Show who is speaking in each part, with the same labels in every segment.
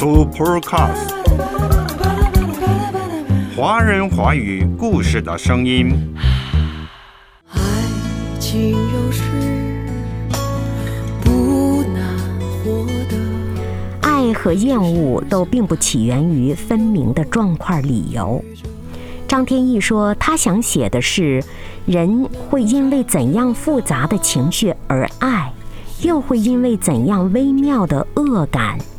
Speaker 1: Supercast，华人华语故事的声音。
Speaker 2: 爱情有时不难获得。
Speaker 3: 爱和厌恶都并不起源于分明的状况理由。张天翼说，他想写的是，人会因为怎样复杂的情绪而爱，又会因为怎样微妙的恶感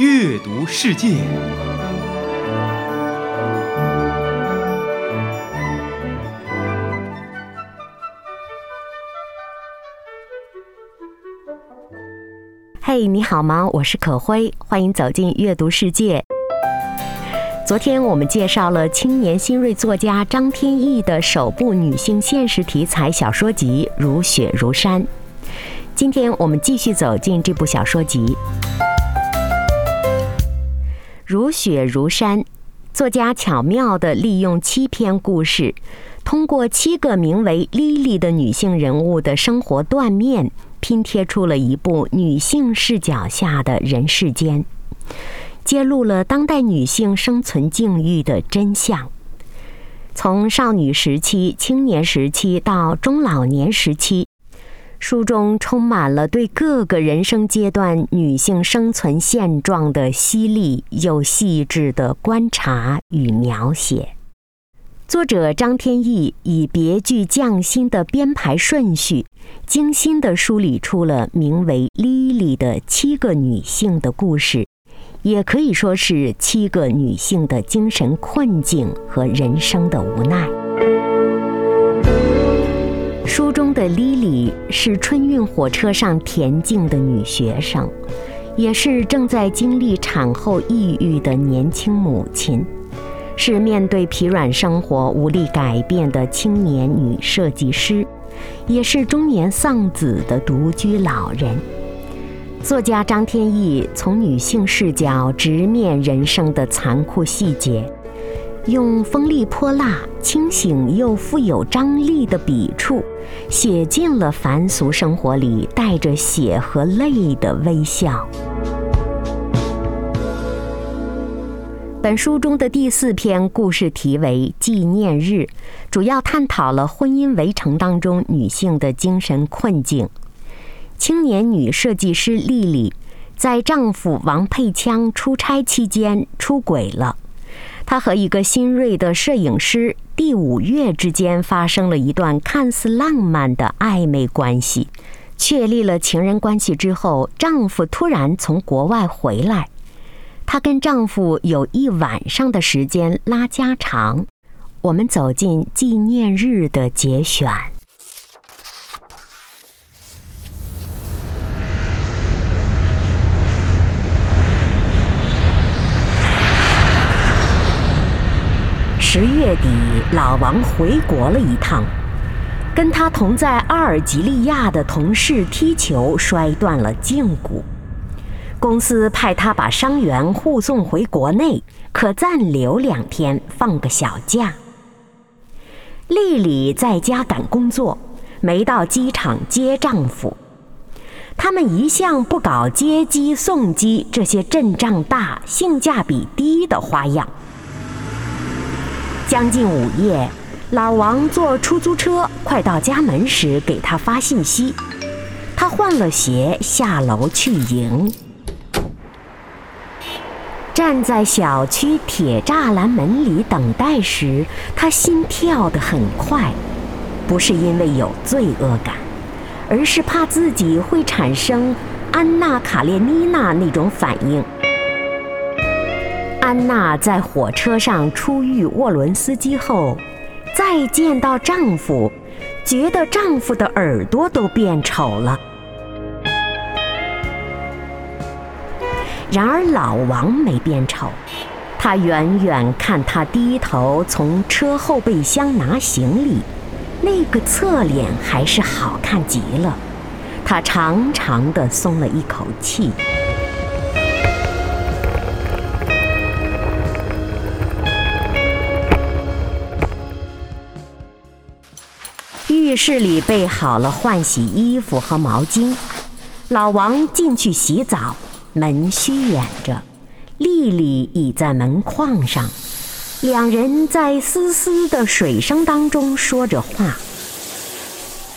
Speaker 4: 阅读世界。
Speaker 3: 嘿，你好吗？我是可辉，欢迎走进阅读世界。昨天我们介绍了青年新锐作家张天翼的首部女性现实题材小说集《如雪如山》。今天我们继续走进这部小说集《如雪如山》。作家巧妙地利用七篇故事，通过七个名为莉莉的女性人物的生活断面，拼贴出了一部女性视角下的人世间。揭露了当代女性生存境遇的真相。从少女时期、青年时期到中老年时期，书中充满了对各个人生阶段女性生存现状的犀利又细致的观察与描写。作者张天翼以别具匠心的编排顺序，精心地梳理出了名为“莉莉”的七个女性的故事。也可以说是七个女性的精神困境和人生的无奈。书中的莉莉是春运火车上恬静的女学生，也是正在经历产后抑郁的年轻母亲，是面对疲软生活无力改变的青年女设计师，也是中年丧子的独居老人。作家张天翼从女性视角直面人生的残酷细节，用锋利泼辣、清醒又富有张力的笔触，写尽了凡俗生活里带着血和泪的微笑。本书中的第四篇故事题为《纪念日》，主要探讨了婚姻围城当中女性的精神困境。青年女设计师丽丽，在丈夫王佩枪出差期间出轨了。她和一个新锐的摄影师第五月之间发生了一段看似浪漫的暧昧关系。确立了情人关系之后，丈夫突然从国外回来，她跟丈夫有一晚上的时间拉家常。我们走进纪念日的节选。十月底，老王回国了一趟，跟他同在阿尔及利亚的同事踢球摔断了胫骨，公司派他把伤员护送回国内，可暂留两天，放个小假。丽丽在家赶工作，没到机场接丈夫。他们一向不搞接机送机这些阵仗大、性价比低的花样。将近午夜，老王坐出租车快到家门时，给他发信息。他换了鞋下楼去迎。站在小区铁栅栏门里等待时，他心跳得很快，不是因为有罪恶感，而是怕自己会产生安娜·卡列尼娜那种反应。安娜在火车上初遇沃伦斯基后，再见到丈夫，觉得丈夫的耳朵都变丑了。然而老王没变丑，他远远看他低头从车后备箱拿行李，那个侧脸还是好看极了。他长长的松了一口气。室里备好了换洗衣服和毛巾，老王进去洗澡，门虚掩着，丽丽倚在门框上，两人在丝丝的水声当中说着话。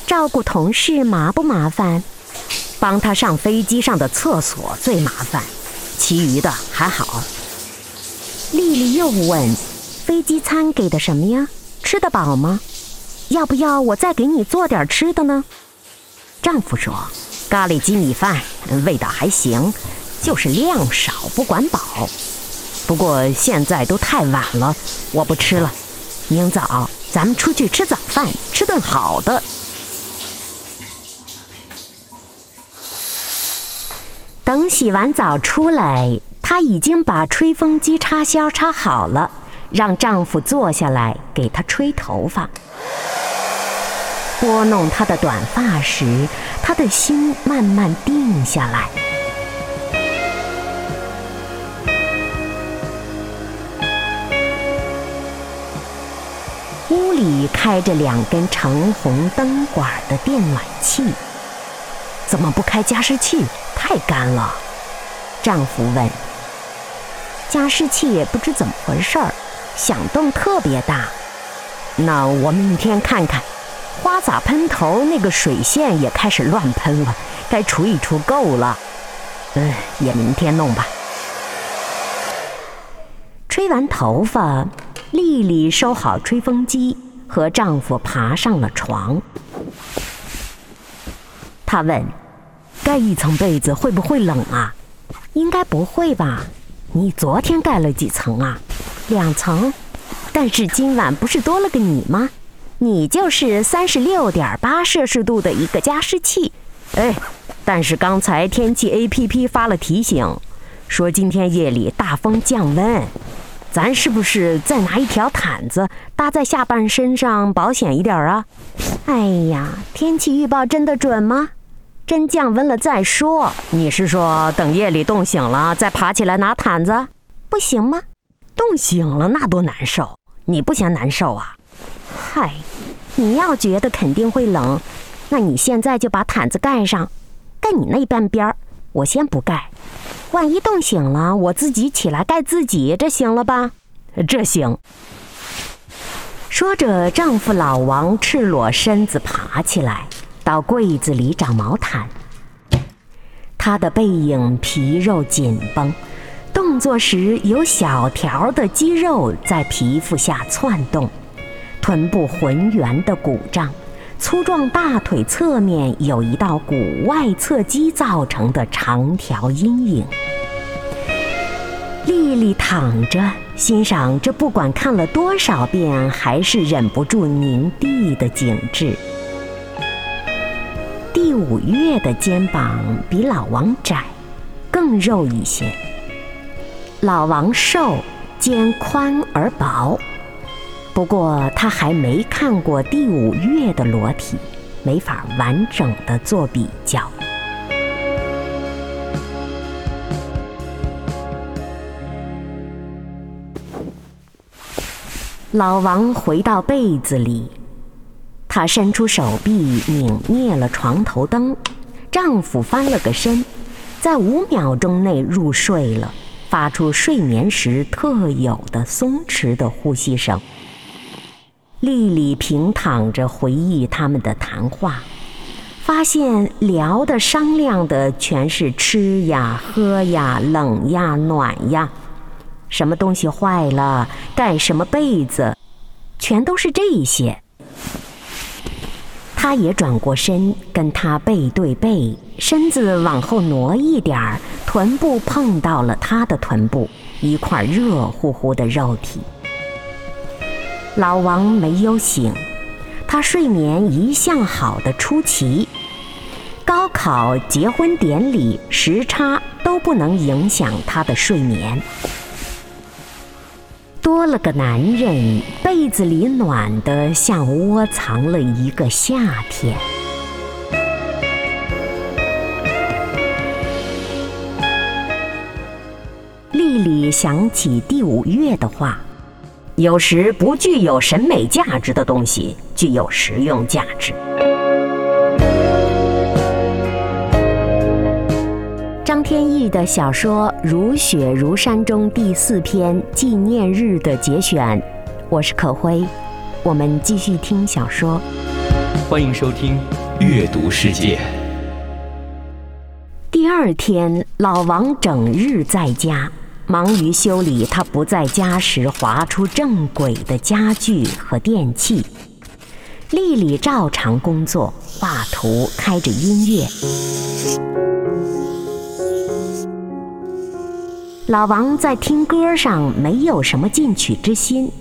Speaker 3: 照顾同事麻不麻烦？帮他上飞机上的厕所最麻烦，其余的还好。丽丽又问：“飞机餐给的什么呀？吃得饱吗？要不要我再给你做点吃的呢？”丈夫说：“咖喱鸡米饭味道还行，就是量少不管饱。不过现在都太晚了，我不吃了。明早咱们出去吃早饭，吃顿好的。”等洗完澡出来，她已经把吹风机插销插好了，让丈夫坐下来给她吹头发。拨弄她的短发时，她的心慢慢定下来。屋里开着两根橙红灯管的电暖气，怎么不开加湿器？太干了，丈夫问。加湿器也不知怎么回事儿，响动特别大。那我明天看看。花洒喷头那个水线也开始乱喷了，该除一除够了。嗯，也明天弄吧。吹完头发，丽丽收好吹风机，和丈夫爬上了床。她问。盖一层被子会不会冷啊？应该不会吧。你昨天盖了几层啊？两层。但是今晚不是多了个你吗？你就是三十六点八摄氏度的一个加湿器。哎，但是刚才天气 A P P 发了提醒，说今天夜里大风降温，咱是不是再拿一条毯子搭在下半身上保险一点啊？哎呀，天气预报真的准吗？真降温了再说。你是说等夜里冻醒了再爬起来拿毯子，不行吗？冻醒了那多难受，你不嫌难受啊？嗨，你要觉得肯定会冷，那你现在就把毯子盖上，盖你那半边儿，我先不盖。万一冻醒了，我自己起来盖自己，这行了吧？这行。说着，丈夫老王赤裸身子爬起来。到柜子里找毛毯，他的背影皮肉紧绷，动作时有小条的肌肉在皮肤下窜动，臀部浑圆的鼓胀，粗壮大腿侧面有一道股外侧肌造成的长条阴影。丽丽躺着欣赏这，不管看了多少遍，还是忍不住凝地的景致。第五月的肩膀比老王窄，更肉一些。老王瘦，肩宽而薄。不过他还没看过第五月的裸体，没法完整的做比较。老王回到被子里。他伸出手臂拧灭了床头灯，丈夫翻了个身，在五秒钟内入睡了，发出睡眠时特有的松弛的呼吸声。丽丽平躺着回忆他们的谈话，发现聊的商量的全是吃呀、喝呀、冷呀、暖呀，什么东西坏了盖什么被子，全都是这些。他也转过身，跟他背对背，身子往后挪一点儿，臀部碰到了他的臀部，一块热乎乎的肉体。老王没有醒，他睡眠一向好的出奇，高考、结婚典礼、时差都不能影响他的睡眠。多了个男人，被子里暖得像窝藏了一个夏天。丽丽想起第五月的话：“有时不具有审美价值的东西，具有实用价值。”天意的小说《如雪如山》中第四篇《纪念日》的节选，我是可辉，我们继续听小说。
Speaker 4: 欢迎收听《阅读世界》。
Speaker 3: 第二天，老王整日在家，忙于修理他不在家时划出正轨的家具和电器。丽丽照常工作，画图，开着音乐。老王在听歌上没有什么进取之心，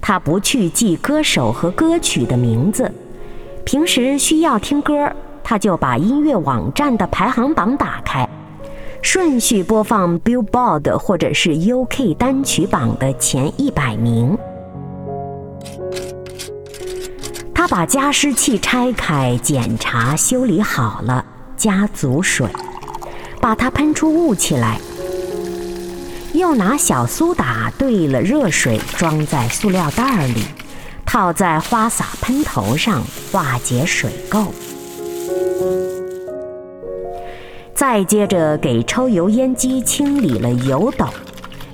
Speaker 3: 他不去记歌手和歌曲的名字。平时需要听歌，他就把音乐网站的排行榜打开，顺序播放 Billboard 或者是 UK 单曲榜的前一百名。他把加湿器拆开，检查修理好了，加足水，把它喷出雾气来。又拿小苏打兑了热水，装在塑料袋里，套在花洒喷头上，化解水垢。再接着给抽油烟机清理了油斗，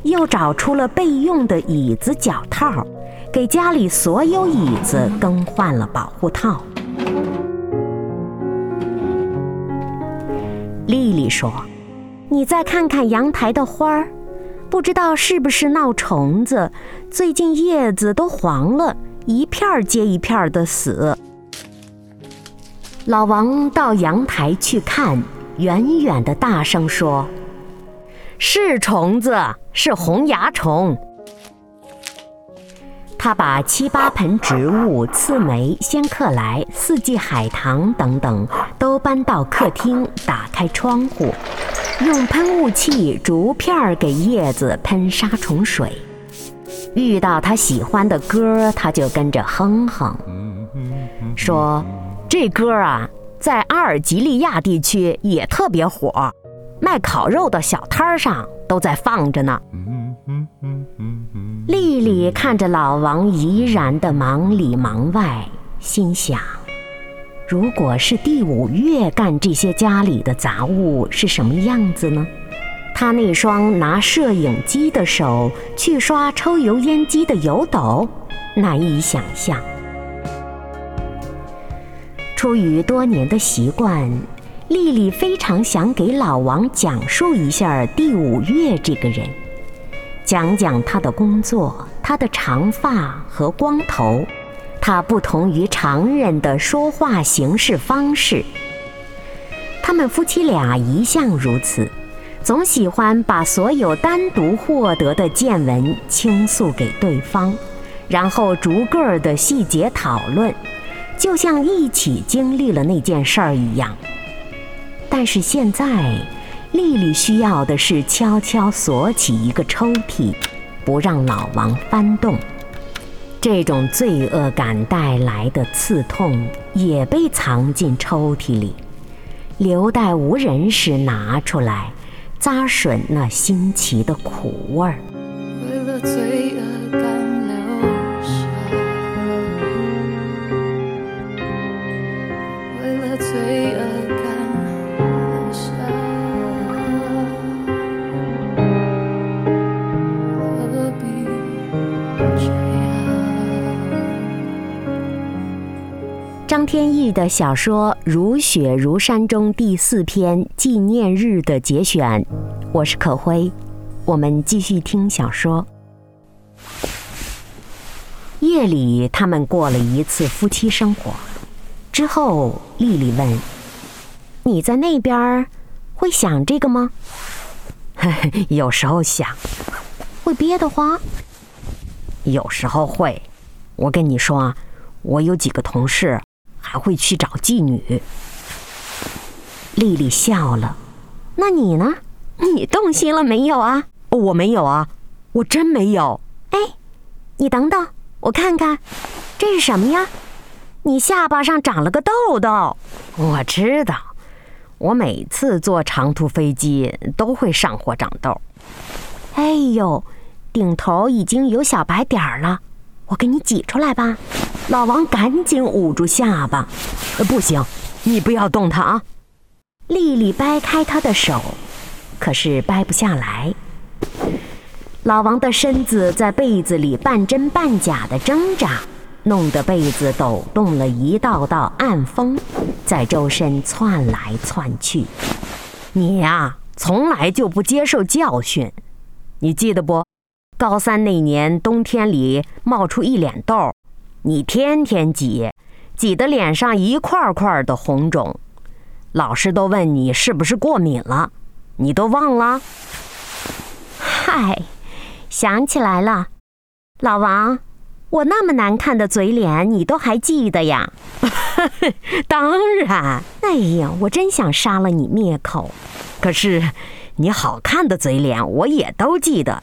Speaker 3: 又找出了备用的椅子脚套，给家里所有椅子更换了保护套。丽丽说：“你再看看阳台的花儿。”不知道是不是闹虫子，最近叶子都黄了，一片接一片的死。老王到阳台去看，远远的大声说：“是虫子，是红蚜虫。”他把七八盆植物，刺梅、仙客来、四季海棠等等，都搬到客厅，打开窗户。用喷雾器逐片儿给叶子喷杀虫水，遇到他喜欢的歌，他就跟着哼哼，说：“这歌啊，在阿尔及利亚地区也特别火，卖烤肉的小摊上都在放着呢。”丽丽看着老王怡然的忙里忙外，心想。如果是第五月干这些家里的杂物，是什么样子呢？他那双拿摄影机的手去刷抽油烟机的油斗，难以想象。出于多年的习惯，丽丽非常想给老王讲述一下第五月这个人，讲讲他的工作、他的长发和光头。他不同于常人的说话行事方式。他们夫妻俩一向如此，总喜欢把所有单独获得的见闻倾诉给对方，然后逐个的细节讨论，就像一起经历了那件事儿一样。但是现在，丽丽需要的是悄悄锁起一个抽屉，不让老王翻动。这种罪恶感带来的刺痛也被藏进抽屉里，留待无人时拿出来，咂吮那新奇的苦味儿。为了罪恶张天翼的小说《如雪如山》中第四篇《纪念日》的节选，我是可辉，我们继续听小说。夜里，他们过了一次夫妻生活，之后，丽丽问：“你在那边会想这个吗？”“
Speaker 5: 有时候想。”“
Speaker 3: 会憋得慌？”“
Speaker 5: 有时候会。”“我跟你说，我有几个同事。”还会去找妓女。
Speaker 3: 丽丽笑了，那你呢？你动心了没有啊？
Speaker 5: 我没有啊，我真没有。
Speaker 3: 哎，你等等，我看看，这是什么呀？你下巴上长了个痘痘。
Speaker 6: 我知道，我每次坐长途飞机都会上火长痘。
Speaker 3: 哎呦，顶头已经有小白点儿了，我给你挤出来吧。
Speaker 6: 老王赶紧捂住下巴，不行，你不要动它啊！
Speaker 3: 丽丽掰开他的手，可是掰不下来。老王的身子在被子里半真半假的挣扎，弄得被子抖动了一道道暗风，在周身窜来窜去。
Speaker 6: 你呀，从来就不接受教训。你记得不？高三那年冬天里冒出一脸痘，你天天挤，挤得脸上一块块的红肿，老师都问你是不是过敏了，你都忘了？
Speaker 3: 嗨。想起来了，老王，我那么难看的嘴脸，你都还记得呀？
Speaker 6: 当然。
Speaker 3: 哎呀，我真想杀了你灭口。
Speaker 6: 可是，你好看的嘴脸我也都记得。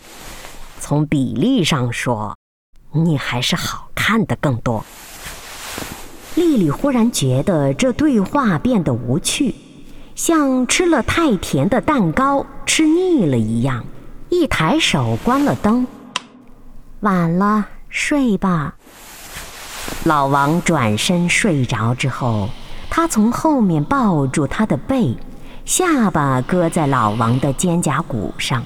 Speaker 6: 从比例上说，你还是好看的更多。
Speaker 3: 丽丽忽然觉得这对话变得无趣，像吃了太甜的蛋糕吃腻了一样。一抬手关了灯，晚了，睡吧。老王转身睡着之后，他从后面抱住他的背，下巴搁在老王的肩胛骨上，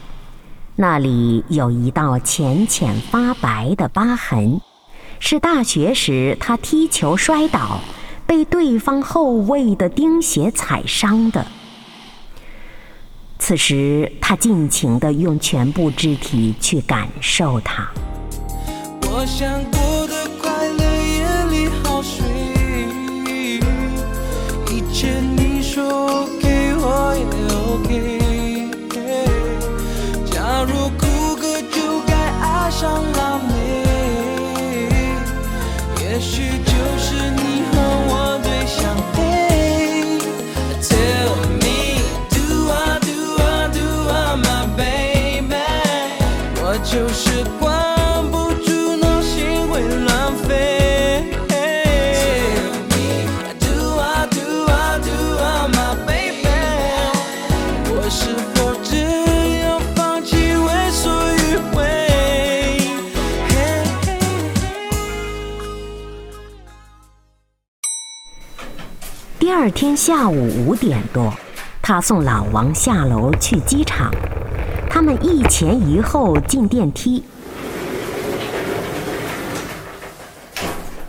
Speaker 3: 那里有一道浅浅发白的疤痕，是大学时他踢球摔倒，被对方后卫的钉鞋踩伤的。此时，他尽情地用全部肢体去感受它。
Speaker 7: 我想过伤了你，也许。
Speaker 3: 第二天下午五点多，他送老王下楼去机场。他们一前一后进电梯，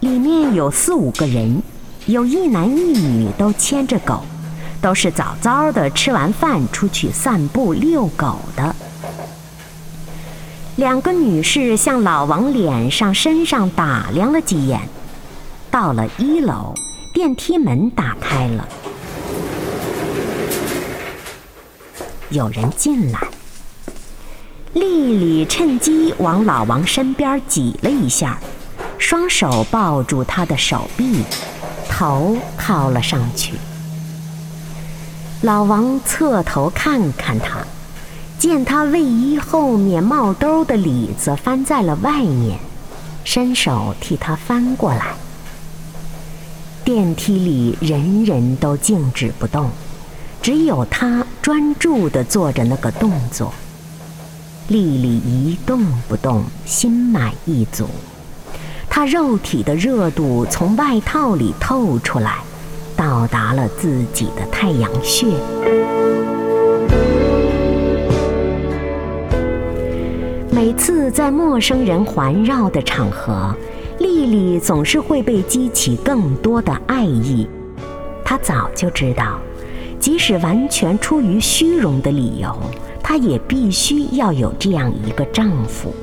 Speaker 3: 里面有四五个人，有一男一女，都牵着狗，都是早早的吃完饭出去散步遛狗的。两个女士向老王脸上、身上打量了几眼，到了一楼，电梯门打开了，有人进来。丽丽趁机往老王身边挤了一下，双手抱住他的手臂，头靠了上去。老王侧头看看他，见他卫衣后面帽兜的里子翻在了外面，伸手替他翻过来。电梯里人人都静止不动，只有他专注地做着那个动作。丽丽一动不动，心满意足。她肉体的热度从外套里透出来，到达了自己的太阳穴。每次在陌生人环绕的场合，丽丽总是会被激起更多的爱意。她早就知道，即使完全出于虚荣的理由。她也必须要有这样一个丈夫，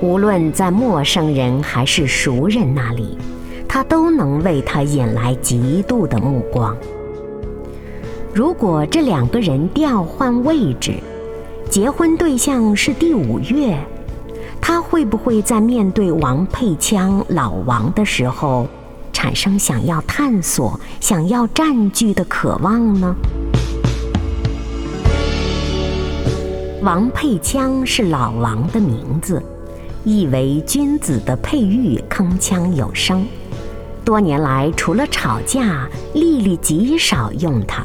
Speaker 3: 无论在陌生人还是熟人那里，他都能为他引来嫉妒的目光。如果这两个人调换位置，结婚对象是第五月，他会不会在面对王佩枪老王的时候，产生想要探索、想要占据的渴望呢？王佩枪是老王的名字，意为君子的佩玉铿锵有声。多年来，除了吵架，丽丽极少用它。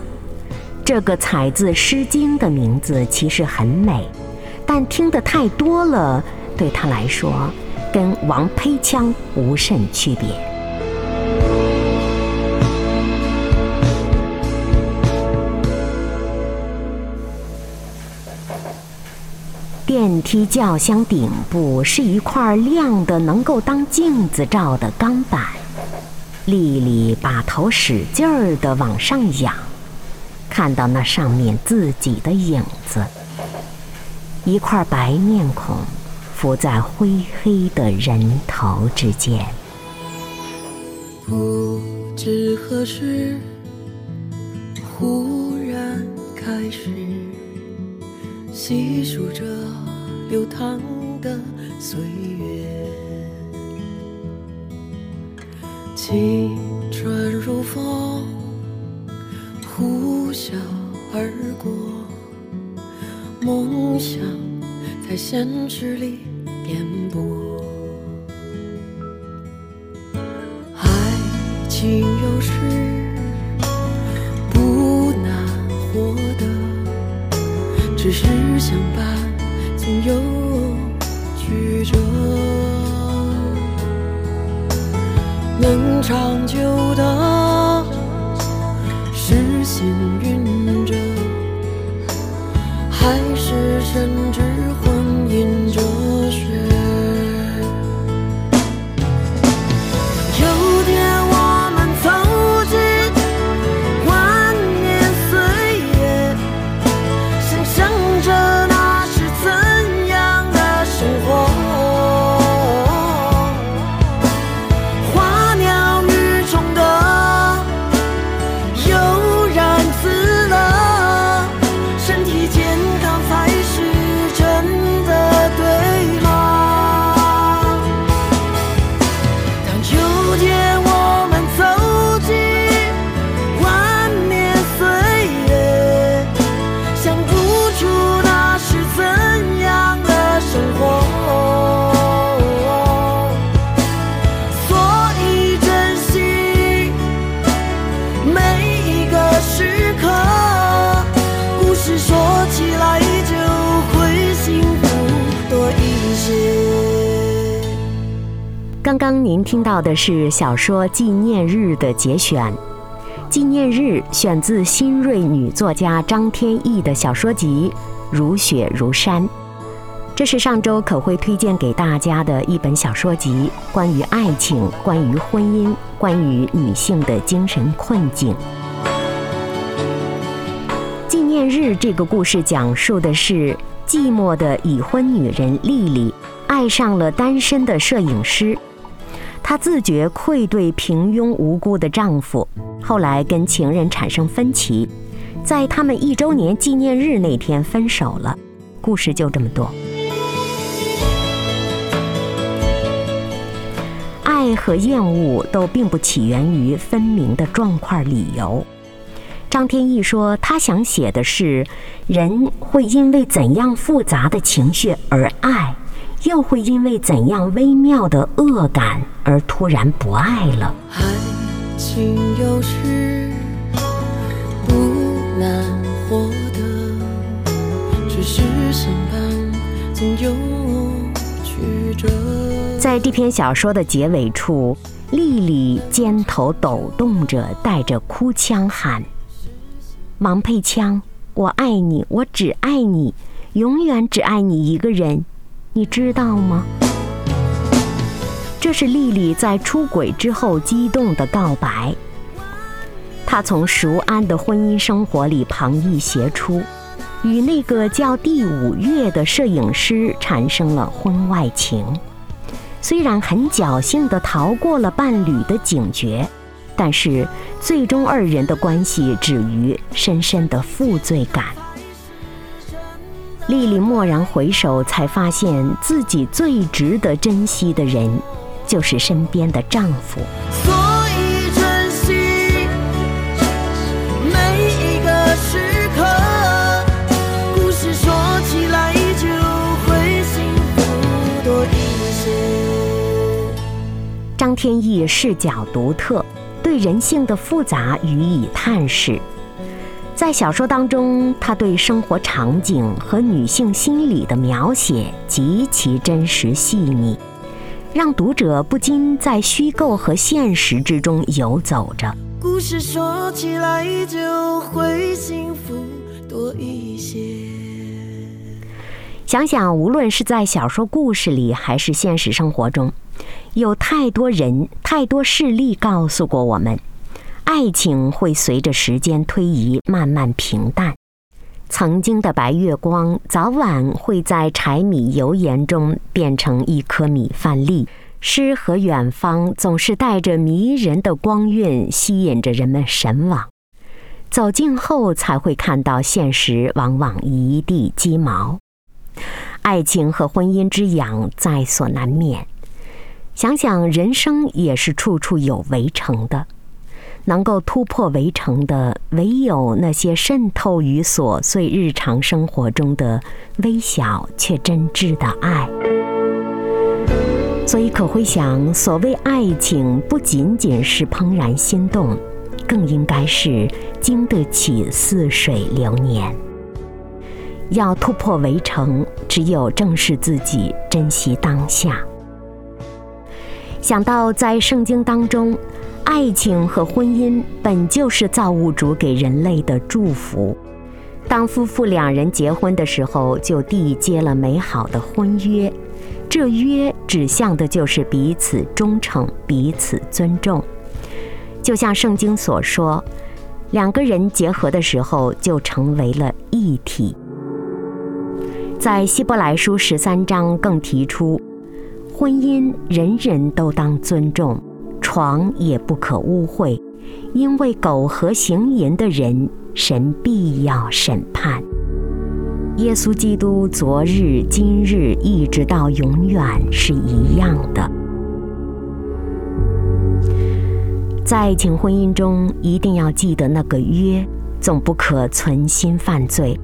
Speaker 3: 这个采自《诗经》的名字其实很美，但听得太多了，对他来说，跟王胚腔无甚区别。电梯轿厢顶部是一块亮的能够当镜子照的钢板，丽丽把头使劲儿地往上仰，看到那上面自己的影子，一块白面孔浮在灰黑的人头之间。
Speaker 2: 不知何时，忽然开始。细数着流淌的岁月，青春如风，呼啸而过，梦想在现实里颠簸，爱情有时不难获得。只是相伴，总有曲折，能长久的，是幸运着，还是甚至
Speaker 3: 听到的是小说《纪念日》的节选，《纪念日》选自新锐女作家张天翼的小说集《如雪如山》，这是上周可会推荐给大家的一本小说集，关于爱情，关于婚姻，关于女性的精神困境。《纪念日》这个故事讲述的是寂寞的已婚女人丽丽爱上了单身的摄影师。她自觉愧对平庸无辜的丈夫，后来跟情人产生分歧，在他们一周年纪念日那天分手了。故事就这么多。爱和厌恶都并不起源于分明的状况理由。张天翼说，他想写的是，人会因为怎样复杂的情绪而爱。又会因为怎样微妙的恶感而突然不爱了？
Speaker 2: 爱情有时不难获得，只是相伴总有曲折。
Speaker 3: 在这篇小说的结尾处，丽丽肩头抖动着，带着哭腔喊：“王佩枪，我爱你，我只爱你，永远只爱你一个人。”你知道吗？这是丽丽在出轨之后激动的告白。她从熟安的婚姻生活里旁逸斜出，与那个叫第五月的摄影师产生了婚外情。虽然很侥幸地逃过了伴侣的警觉，但是最终二人的关系止于深深的负罪感。丽丽蓦然回首，才发现自己最值得珍惜的人，就是身边的丈夫。
Speaker 2: 所以珍惜每一个时刻，故事说起来就会幸福多一些。
Speaker 3: 天翼视角独特，对人性的复杂予以探视。在小说当中，他对生活场景和女性心理的描写极其真实细腻，让读者不禁在虚构和现实之中游走着。
Speaker 2: 故事说起来就会幸福多一些。
Speaker 3: 想想，无论是在小说故事里，还是现实生活中，有太多人、太多事例告诉过我们，爱情会随着时间推移慢慢平淡。曾经的白月光，早晚会在柴米油盐中变成一颗米饭粒。诗和远方总是带着迷人的光晕，吸引着人们神往。走近后，才会看到现实往往一地鸡毛。爱情和婚姻之痒在所难免。想想人生也是处处有围城的，能够突破围城的，唯有那些渗透于琐碎日常生活中的微小却真挚的爱。所以可会想，所谓爱情，不仅仅是怦然心动，更应该是经得起似水流年。要突破围城，只有正视自己，珍惜当下。想到在圣经当中，爱情和婚姻本就是造物主给人类的祝福。当夫妇两人结婚的时候，就缔结了美好的婚约。这约指向的就是彼此忠诚、彼此尊重。就像圣经所说，两个人结合的时候就成为了一体。在希伯来书十三章更提出，婚姻人人都当尊重，床也不可污秽，因为苟合行淫的人，神必要审判。耶稣基督昨日、今日一直到永远是一样的。在爱情婚姻中，一定要记得那个约，总不可存心犯罪。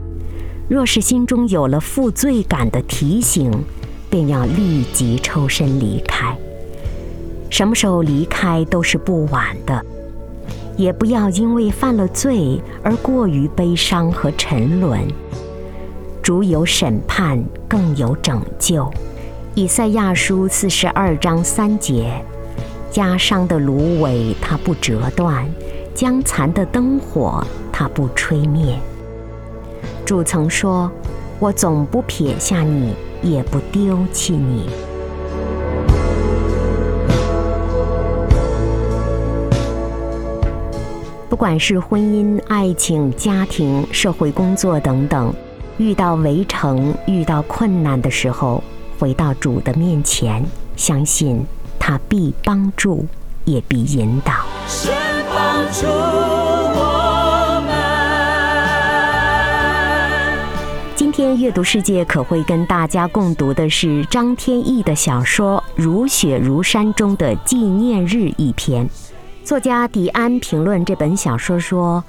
Speaker 3: 若是心中有了负罪感的提醒，便要立即抽身离开。什么时候离开都是不晚的，也不要因为犯了罪而过于悲伤和沉沦。主有审判，更有拯救。以赛亚书四十二章三节：压伤的芦苇它不折断，将残的灯火它不吹灭。主曾说：“我总不撇下你，也不丢弃你。”不管是婚姻、爱情、家庭、社会工作等等，遇到围城、遇到困难的时候，回到主的面前，相信他必帮助，也必引导。
Speaker 2: 神帮助我们。
Speaker 3: 今天阅读世界可会跟大家共读的是张天翼的小说《如雪如山》中的纪念日一篇。作家迪安评论这本小说说，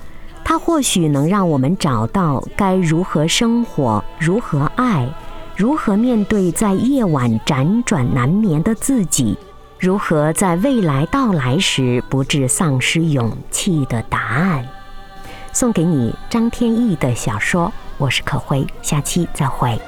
Speaker 3: 它或许能让我们找到该如何生活、如何爱、如何面对在夜晚辗转难眠的自己，如何在未来到来时不致丧失勇气的答案。送给你张天翼的小说，我是可辉，下期再会。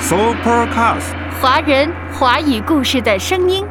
Speaker 1: Supercast。
Speaker 8: 华人华语故事的声音。